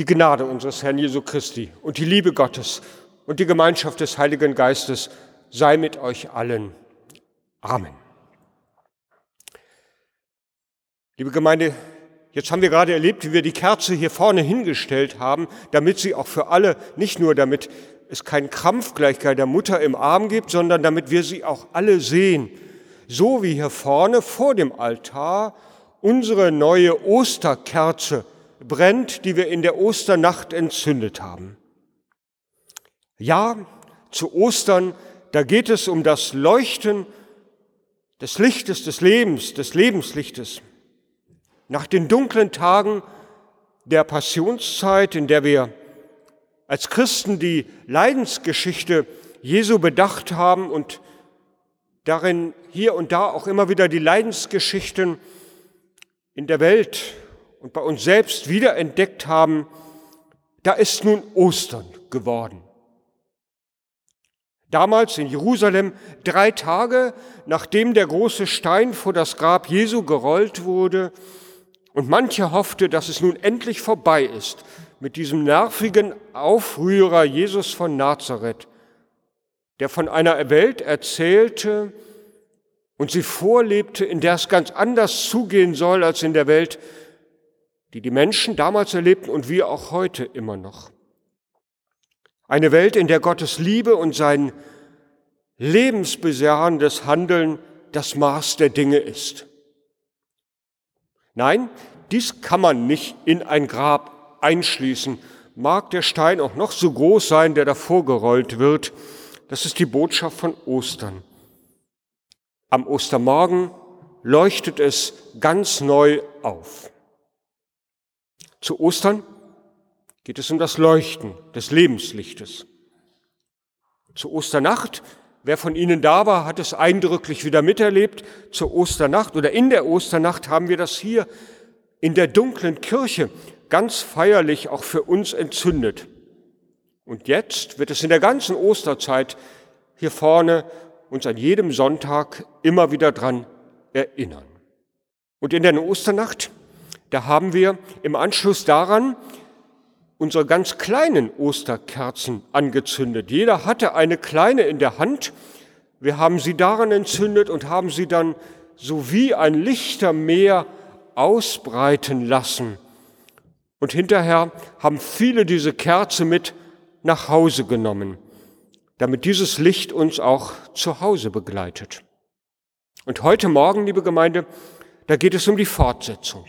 Die Gnade unseres Herrn Jesu Christi und die Liebe Gottes und die Gemeinschaft des Heiligen Geistes sei mit euch allen. Amen. Liebe Gemeinde, jetzt haben wir gerade erlebt, wie wir die Kerze hier vorne hingestellt haben, damit sie auch für alle, nicht nur damit es keinen Krampf gleich der Mutter im Arm gibt, sondern damit wir sie auch alle sehen. So wie hier vorne vor dem Altar unsere neue Osterkerze brennt, die wir in der Osternacht entzündet haben. Ja, zu Ostern, da geht es um das Leuchten des Lichtes des Lebens, des Lebenslichtes. Nach den dunklen Tagen der Passionszeit, in der wir als Christen die Leidensgeschichte Jesu bedacht haben und darin hier und da auch immer wieder die Leidensgeschichten in der Welt und bei uns selbst wiederentdeckt haben, da ist nun Ostern geworden. Damals in Jerusalem, drei Tage nachdem der große Stein vor das Grab Jesu gerollt wurde, und mancher hoffte, dass es nun endlich vorbei ist mit diesem nervigen Aufrührer Jesus von Nazareth, der von einer Welt erzählte und sie vorlebte, in der es ganz anders zugehen soll als in der Welt, die die Menschen damals erlebten und wir auch heute immer noch. Eine Welt, in der Gottes Liebe und sein lebensbeserendes Handeln das Maß der Dinge ist. Nein, dies kann man nicht in ein Grab einschließen. Mag der Stein auch noch so groß sein, der davor gerollt wird. Das ist die Botschaft von Ostern. Am Ostermorgen leuchtet es ganz neu auf. Zu Ostern geht es um das Leuchten des Lebenslichtes. Zu Osternacht Wer von Ihnen da war, hat es eindrücklich wieder miterlebt. Zur Osternacht oder in der Osternacht haben wir das hier in der dunklen Kirche ganz feierlich auch für uns entzündet. Und jetzt wird es in der ganzen Osterzeit hier vorne uns an jedem Sonntag immer wieder dran erinnern. Und in der Osternacht, da haben wir im Anschluss daran unsere ganz kleinen Osterkerzen angezündet. Jeder hatte eine kleine in der Hand. Wir haben sie daran entzündet und haben sie dann so wie ein Lichtermeer ausbreiten lassen. Und hinterher haben viele diese Kerze mit nach Hause genommen, damit dieses Licht uns auch zu Hause begleitet. Und heute Morgen, liebe Gemeinde, da geht es um die Fortsetzung.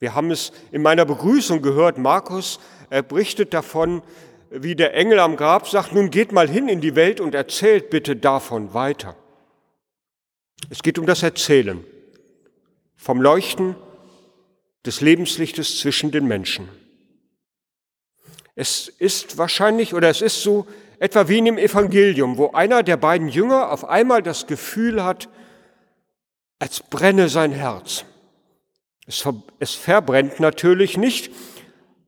Wir haben es in meiner Begrüßung gehört, Markus er berichtet davon, wie der Engel am Grab sagt, nun geht mal hin in die Welt und erzählt bitte davon weiter. Es geht um das Erzählen vom Leuchten des Lebenslichtes zwischen den Menschen. Es ist wahrscheinlich oder es ist so etwa wie in dem Evangelium, wo einer der beiden Jünger auf einmal das Gefühl hat, als brenne sein Herz. Es, ver es verbrennt natürlich nicht,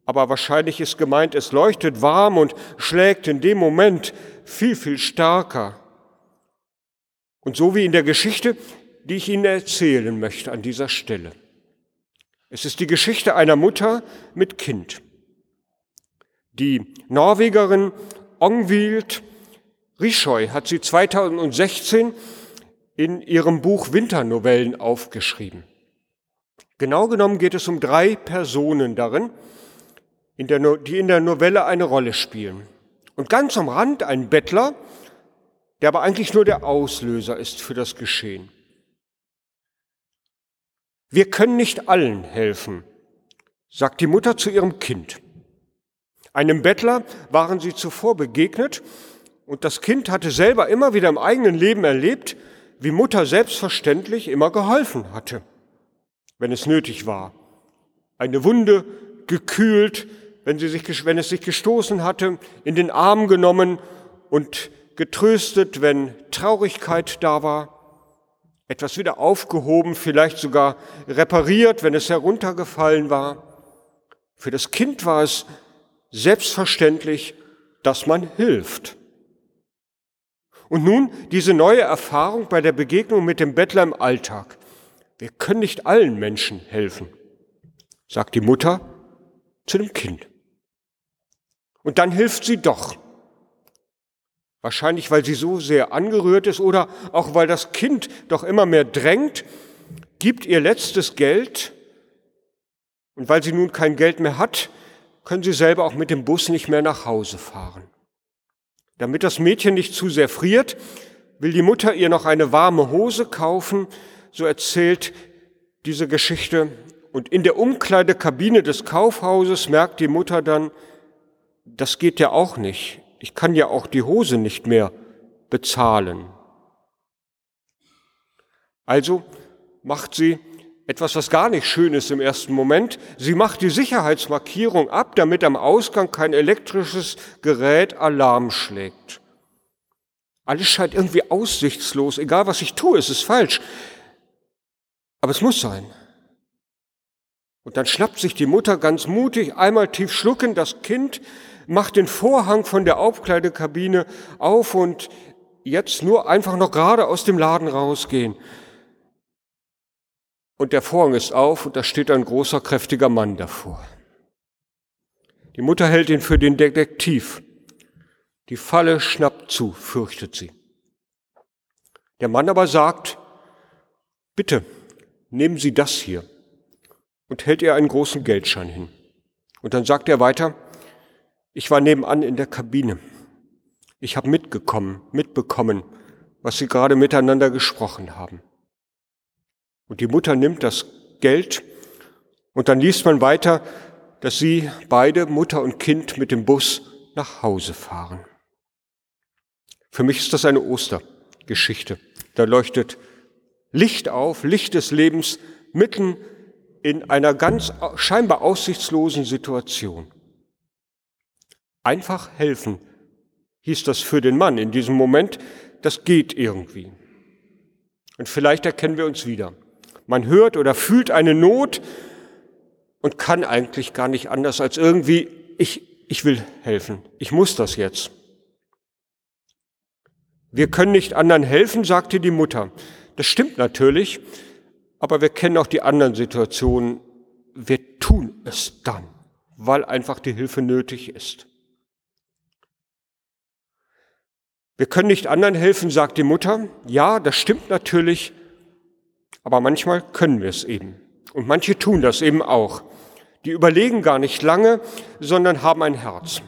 aber wahrscheinlich ist gemeint, es leuchtet warm und schlägt in dem Moment viel, viel stärker. Und so wie in der Geschichte, die ich Ihnen erzählen möchte an dieser Stelle. Es ist die Geschichte einer Mutter mit Kind. Die Norwegerin Ongvild Rischoy hat sie 2016 in ihrem Buch Winternovellen aufgeschrieben. Genau genommen geht es um drei Personen darin, in der, die in der Novelle eine Rolle spielen. Und ganz am Rand ein Bettler, der aber eigentlich nur der Auslöser ist für das Geschehen. Wir können nicht allen helfen, sagt die Mutter zu ihrem Kind. Einem Bettler waren sie zuvor begegnet und das Kind hatte selber immer wieder im eigenen Leben erlebt, wie Mutter selbstverständlich immer geholfen hatte wenn es nötig war. Eine Wunde gekühlt, wenn, sie sich, wenn es sich gestoßen hatte, in den Arm genommen und getröstet, wenn Traurigkeit da war, etwas wieder aufgehoben, vielleicht sogar repariert, wenn es heruntergefallen war. Für das Kind war es selbstverständlich, dass man hilft. Und nun diese neue Erfahrung bei der Begegnung mit dem Bettler im Alltag. Wir können nicht allen Menschen helfen, sagt die Mutter zu dem Kind. Und dann hilft sie doch. Wahrscheinlich, weil sie so sehr angerührt ist oder auch weil das Kind doch immer mehr drängt, gibt ihr letztes Geld. Und weil sie nun kein Geld mehr hat, können sie selber auch mit dem Bus nicht mehr nach Hause fahren. Damit das Mädchen nicht zu sehr friert, will die Mutter ihr noch eine warme Hose kaufen, so erzählt diese Geschichte. Und in der Umkleidekabine des Kaufhauses merkt die Mutter dann, das geht ja auch nicht. Ich kann ja auch die Hose nicht mehr bezahlen. Also macht sie etwas, was gar nicht schön ist im ersten Moment. Sie macht die Sicherheitsmarkierung ab, damit am Ausgang kein elektrisches Gerät Alarm schlägt. Alles scheint irgendwie aussichtslos. Egal was ich tue, es ist falsch. Aber es muss sein. Und dann schnappt sich die Mutter ganz mutig, einmal tief schlucken, das Kind macht den Vorhang von der Aufkleidekabine auf und jetzt nur einfach noch gerade aus dem Laden rausgehen. Und der Vorhang ist auf und da steht ein großer, kräftiger Mann davor. Die Mutter hält ihn für den Detektiv. Die Falle schnappt zu, fürchtet sie. Der Mann aber sagt, bitte, nehmen Sie das hier und hält ihr einen großen Geldschein hin. Und dann sagt er weiter, ich war nebenan in der Kabine. Ich habe mitgekommen, mitbekommen, was Sie gerade miteinander gesprochen haben. Und die Mutter nimmt das Geld und dann liest man weiter, dass sie beide, Mutter und Kind, mit dem Bus nach Hause fahren. Für mich ist das eine Ostergeschichte. Da leuchtet Licht auf, Licht des Lebens mitten in einer ganz scheinbar aussichtslosen Situation. Einfach helfen hieß das für den Mann in diesem Moment, das geht irgendwie. Und vielleicht erkennen wir uns wieder. Man hört oder fühlt eine Not und kann eigentlich gar nicht anders als irgendwie, ich, ich will helfen, ich muss das jetzt. Wir können nicht anderen helfen, sagte die Mutter. Das stimmt natürlich, aber wir kennen auch die anderen Situationen. Wir tun es dann, weil einfach die Hilfe nötig ist. Wir können nicht anderen helfen, sagt die Mutter. Ja, das stimmt natürlich, aber manchmal können wir es eben. Und manche tun das eben auch. Die überlegen gar nicht lange, sondern haben ein Herz.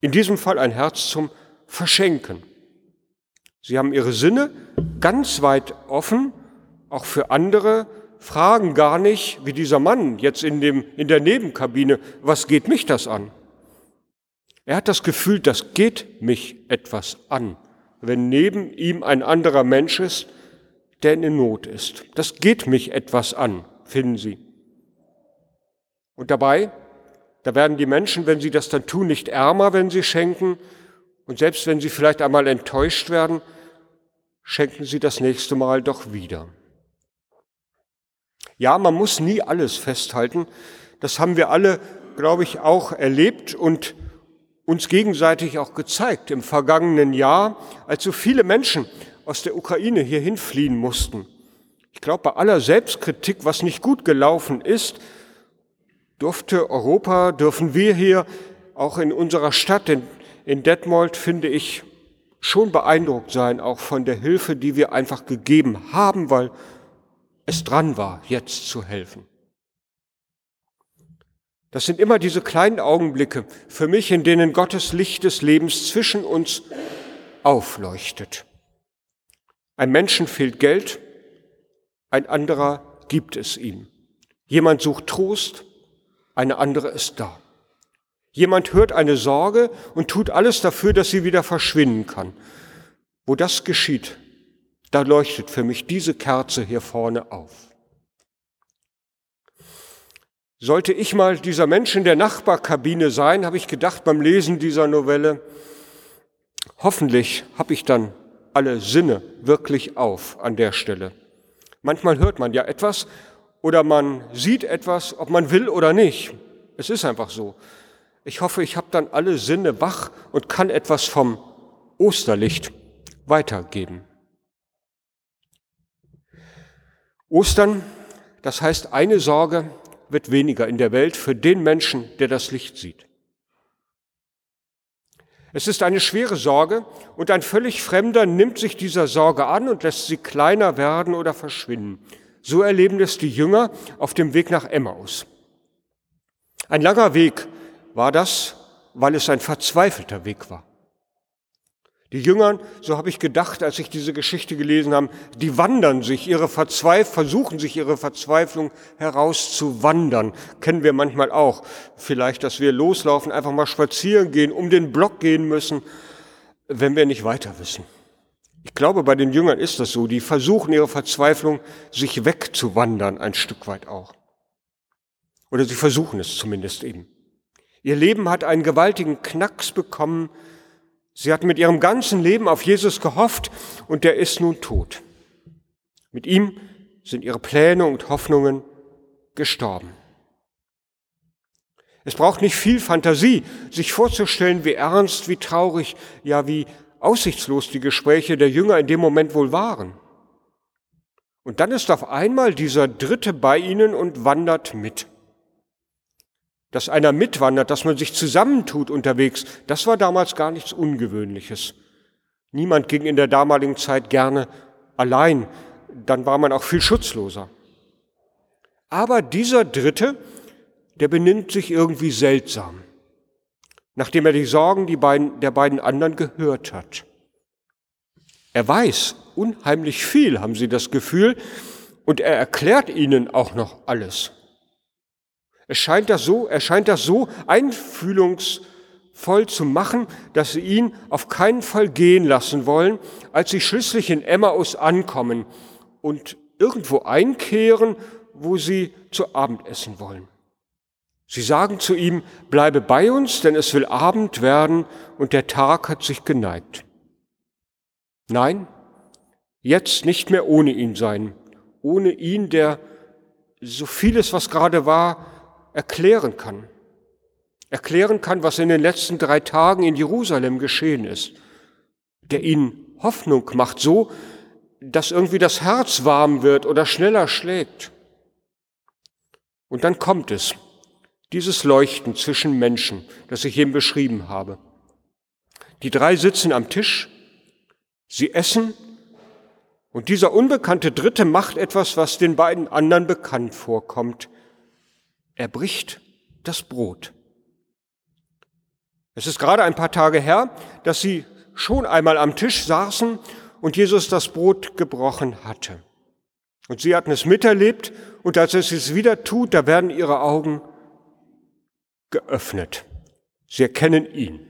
In diesem Fall ein Herz zum Verschenken. Sie haben ihre Sinne ganz weit offen, auch für andere, fragen gar nicht, wie dieser Mann jetzt in, dem, in der Nebenkabine, was geht mich das an? Er hat das Gefühl, das geht mich etwas an, wenn neben ihm ein anderer Mensch ist, der in Not ist. Das geht mich etwas an, finden Sie. Und dabei, da werden die Menschen, wenn sie das dann tun, nicht ärmer, wenn sie schenken. Und selbst wenn sie vielleicht einmal enttäuscht werden, schenken sie das nächste Mal doch wieder. Ja, man muss nie alles festhalten. Das haben wir alle, glaube ich, auch erlebt und uns gegenseitig auch gezeigt im vergangenen Jahr, als so viele Menschen aus der Ukraine hierhin fliehen mussten. Ich glaube, bei aller Selbstkritik, was nicht gut gelaufen ist, durfte Europa, dürfen wir hier auch in unserer Stadt, in, in Detmold, finde ich, schon beeindruckt sein, auch von der Hilfe, die wir einfach gegeben haben, weil es dran war, jetzt zu helfen. Das sind immer diese kleinen Augenblicke für mich, in denen Gottes Licht des Lebens zwischen uns aufleuchtet. Ein Menschen fehlt Geld, ein anderer gibt es ihm. Jemand sucht Trost, eine andere ist da. Jemand hört eine Sorge und tut alles dafür, dass sie wieder verschwinden kann. Wo das geschieht, da leuchtet für mich diese Kerze hier vorne auf. Sollte ich mal dieser Mensch in der Nachbarkabine sein, habe ich gedacht beim Lesen dieser Novelle, hoffentlich habe ich dann alle Sinne wirklich auf an der Stelle. Manchmal hört man ja etwas oder man sieht etwas, ob man will oder nicht. Es ist einfach so. Ich hoffe, ich habe dann alle Sinne wach und kann etwas vom Osterlicht weitergeben. Ostern, das heißt eine Sorge wird weniger in der Welt für den Menschen, der das Licht sieht. Es ist eine schwere Sorge und ein völlig Fremder nimmt sich dieser Sorge an und lässt sie kleiner werden oder verschwinden. So erleben es die Jünger auf dem Weg nach Emmaus. Ein langer Weg war das, weil es ein verzweifelter Weg war. Die Jünger, so habe ich gedacht, als ich diese Geschichte gelesen habe, die wandern sich ihre Verzweiflung, versuchen sich ihre Verzweiflung herauszuwandern. Kennen wir manchmal auch. Vielleicht, dass wir loslaufen, einfach mal spazieren gehen, um den Block gehen müssen, wenn wir nicht weiter wissen. Ich glaube, bei den Jüngern ist das so. Die versuchen ihre Verzweiflung, sich wegzuwandern, ein Stück weit auch. Oder sie versuchen es zumindest eben. Ihr Leben hat einen gewaltigen Knacks bekommen, Sie hat mit ihrem ganzen Leben auf Jesus gehofft und der ist nun tot. Mit ihm sind ihre Pläne und Hoffnungen gestorben. Es braucht nicht viel Fantasie, sich vorzustellen, wie ernst, wie traurig, ja wie aussichtslos die Gespräche der Jünger in dem Moment wohl waren. Und dann ist auf einmal dieser Dritte bei ihnen und wandert mit dass einer mitwandert, dass man sich zusammentut unterwegs, das war damals gar nichts Ungewöhnliches. Niemand ging in der damaligen Zeit gerne allein, dann war man auch viel schutzloser. Aber dieser Dritte, der benimmt sich irgendwie seltsam, nachdem er die Sorgen die beiden, der beiden anderen gehört hat. Er weiß unheimlich viel, haben sie das Gefühl, und er erklärt ihnen auch noch alles. Es scheint das so, er scheint das so einfühlungsvoll zu machen, dass sie ihn auf keinen Fall gehen lassen wollen, als sie schließlich in Emmaus ankommen und irgendwo einkehren, wo sie zu Abend essen wollen. Sie sagen zu ihm, bleibe bei uns, denn es will Abend werden und der Tag hat sich geneigt. Nein, jetzt nicht mehr ohne ihn sein, ohne ihn, der so vieles, was gerade war, erklären kann. Erklären kann, was in den letzten drei Tagen in Jerusalem geschehen ist. Der ihnen Hoffnung macht, so, dass irgendwie das Herz warm wird oder schneller schlägt. Und dann kommt es, dieses Leuchten zwischen Menschen, das ich eben beschrieben habe. Die drei sitzen am Tisch, sie essen und dieser unbekannte Dritte macht etwas, was den beiden anderen bekannt vorkommt. Er bricht das Brot. Es ist gerade ein paar Tage her, dass sie schon einmal am Tisch saßen und Jesus das Brot gebrochen hatte. Und sie hatten es miterlebt und als er es wieder tut, da werden ihre Augen geöffnet. Sie erkennen ihn.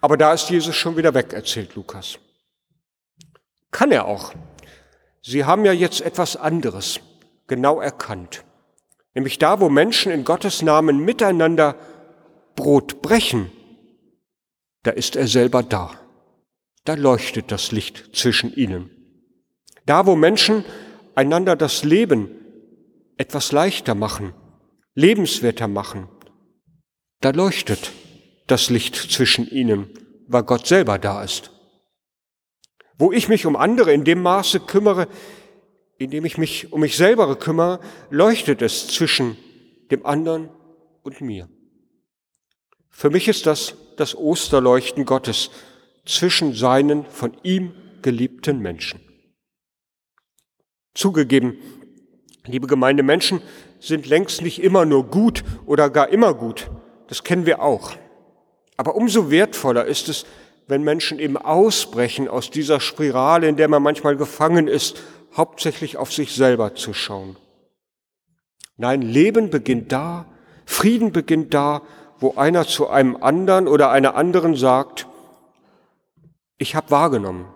Aber da ist Jesus schon wieder weg, erzählt Lukas. Kann er auch. Sie haben ja jetzt etwas anderes genau erkannt. Nämlich da, wo Menschen in Gottes Namen miteinander Brot brechen, da ist er selber da. Da leuchtet das Licht zwischen ihnen. Da, wo Menschen einander das Leben etwas leichter machen, lebenswerter machen, da leuchtet das Licht zwischen ihnen, weil Gott selber da ist. Wo ich mich um andere in dem Maße kümmere, indem ich mich um mich selber kümmere, leuchtet es zwischen dem anderen und mir. Für mich ist das das Osterleuchten Gottes zwischen seinen von ihm geliebten Menschen. Zugegeben, liebe Gemeinde, Menschen sind längst nicht immer nur gut oder gar immer gut. Das kennen wir auch. Aber umso wertvoller ist es, wenn Menschen eben ausbrechen aus dieser Spirale, in der man manchmal gefangen ist hauptsächlich auf sich selber zu schauen. Nein, Leben beginnt da, Frieden beginnt da, wo einer zu einem anderen oder einer anderen sagt, ich habe wahrgenommen,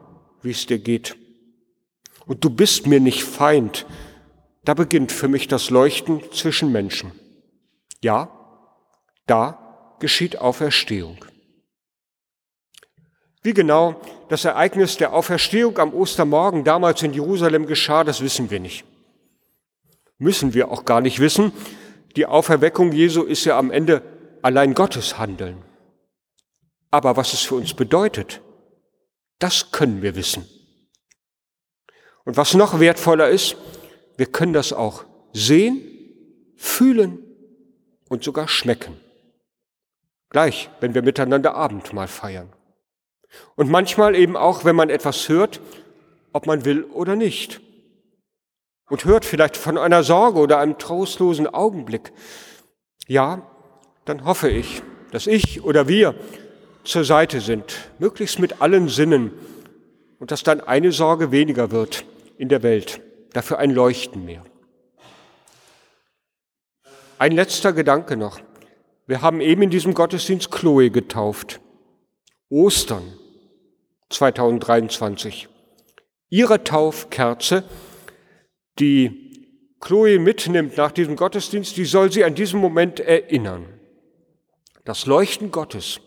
wie es dir geht. Und du bist mir nicht Feind. Da beginnt für mich das Leuchten zwischen Menschen. Ja, da geschieht Auferstehung. Wie genau das Ereignis der Auferstehung am Ostermorgen damals in Jerusalem geschah, das wissen wir nicht. Müssen wir auch gar nicht wissen. Die Auferweckung Jesu ist ja am Ende allein Gottes Handeln. Aber was es für uns bedeutet, das können wir wissen. Und was noch wertvoller ist, wir können das auch sehen fühlen und sogar schmecken. Gleich, wenn wir miteinander Abendmahl feiern. Und manchmal eben auch, wenn man etwas hört, ob man will oder nicht. Und hört vielleicht von einer Sorge oder einem trostlosen Augenblick. Ja, dann hoffe ich, dass ich oder wir zur Seite sind, möglichst mit allen Sinnen, und dass dann eine Sorge weniger wird in der Welt, dafür ein Leuchten mehr. Ein letzter Gedanke noch. Wir haben eben in diesem Gottesdienst Chloe getauft. Ostern 2023. Ihre Taufkerze, die Chloe mitnimmt nach diesem Gottesdienst, die soll sie an diesem Moment erinnern. Das Leuchten Gottes,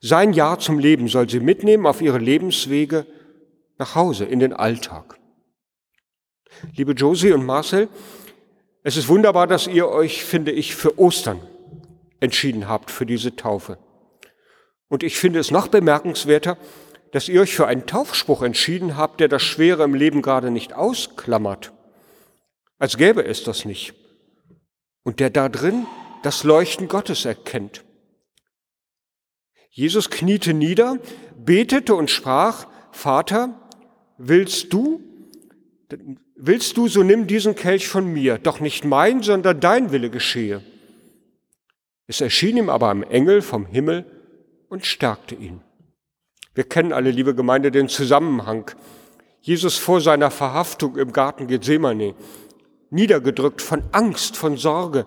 sein Ja zum Leben soll sie mitnehmen auf ihre Lebenswege nach Hause, in den Alltag. Liebe Josie und Marcel, es ist wunderbar, dass ihr euch, finde ich, für Ostern entschieden habt, für diese Taufe. Und ich finde es noch bemerkenswerter, dass ihr euch für einen Taufspruch entschieden habt, der das Schwere im Leben gerade nicht ausklammert, als gäbe es das nicht, und der da drin das Leuchten Gottes erkennt. Jesus kniete nieder, betete und sprach, Vater, willst du, willst du, so nimm diesen Kelch von mir, doch nicht mein, sondern dein Wille geschehe. Es erschien ihm aber ein Engel vom Himmel und stärkte ihn. Wir kennen alle, liebe Gemeinde, den Zusammenhang. Jesus vor seiner Verhaftung im Garten Gethsemane, niedergedrückt von Angst, von Sorge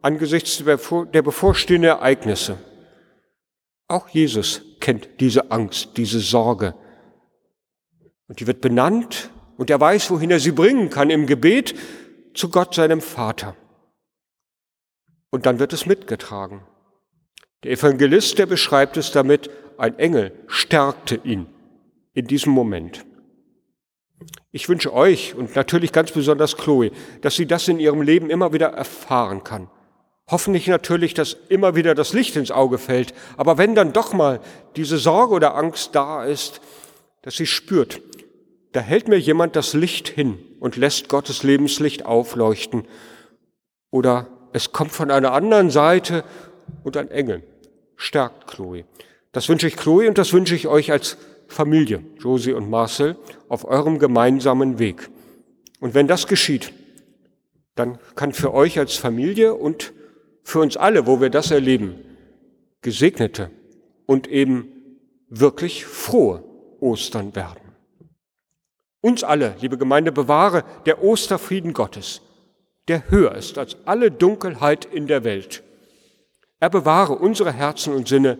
angesichts der bevorstehenden Ereignisse. Auch Jesus kennt diese Angst, diese Sorge. Und die wird benannt und er weiß, wohin er sie bringen kann im Gebet zu Gott, seinem Vater. Und dann wird es mitgetragen. Der Evangelist, der beschreibt es damit, ein Engel stärkte ihn in diesem Moment. Ich wünsche euch und natürlich ganz besonders Chloe, dass sie das in ihrem Leben immer wieder erfahren kann. Hoffentlich natürlich, dass immer wieder das Licht ins Auge fällt, aber wenn dann doch mal diese Sorge oder Angst da ist, dass sie spürt, da hält mir jemand das Licht hin und lässt Gottes Lebenslicht aufleuchten. Oder es kommt von einer anderen Seite und ein Engel stärkt Chloe. Das wünsche ich Chloe und das wünsche ich euch als Familie, Josie und Marcel, auf eurem gemeinsamen Weg. Und wenn das geschieht, dann kann für euch als Familie und für uns alle, wo wir das erleben, gesegnete und eben wirklich frohe Ostern werden. Uns alle, liebe Gemeinde, bewahre der Osterfrieden Gottes, der höher ist als alle Dunkelheit in der Welt. Er bewahre unsere Herzen und Sinne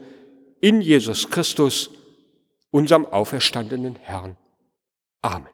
in Jesus Christus, unserem auferstandenen Herrn. Amen.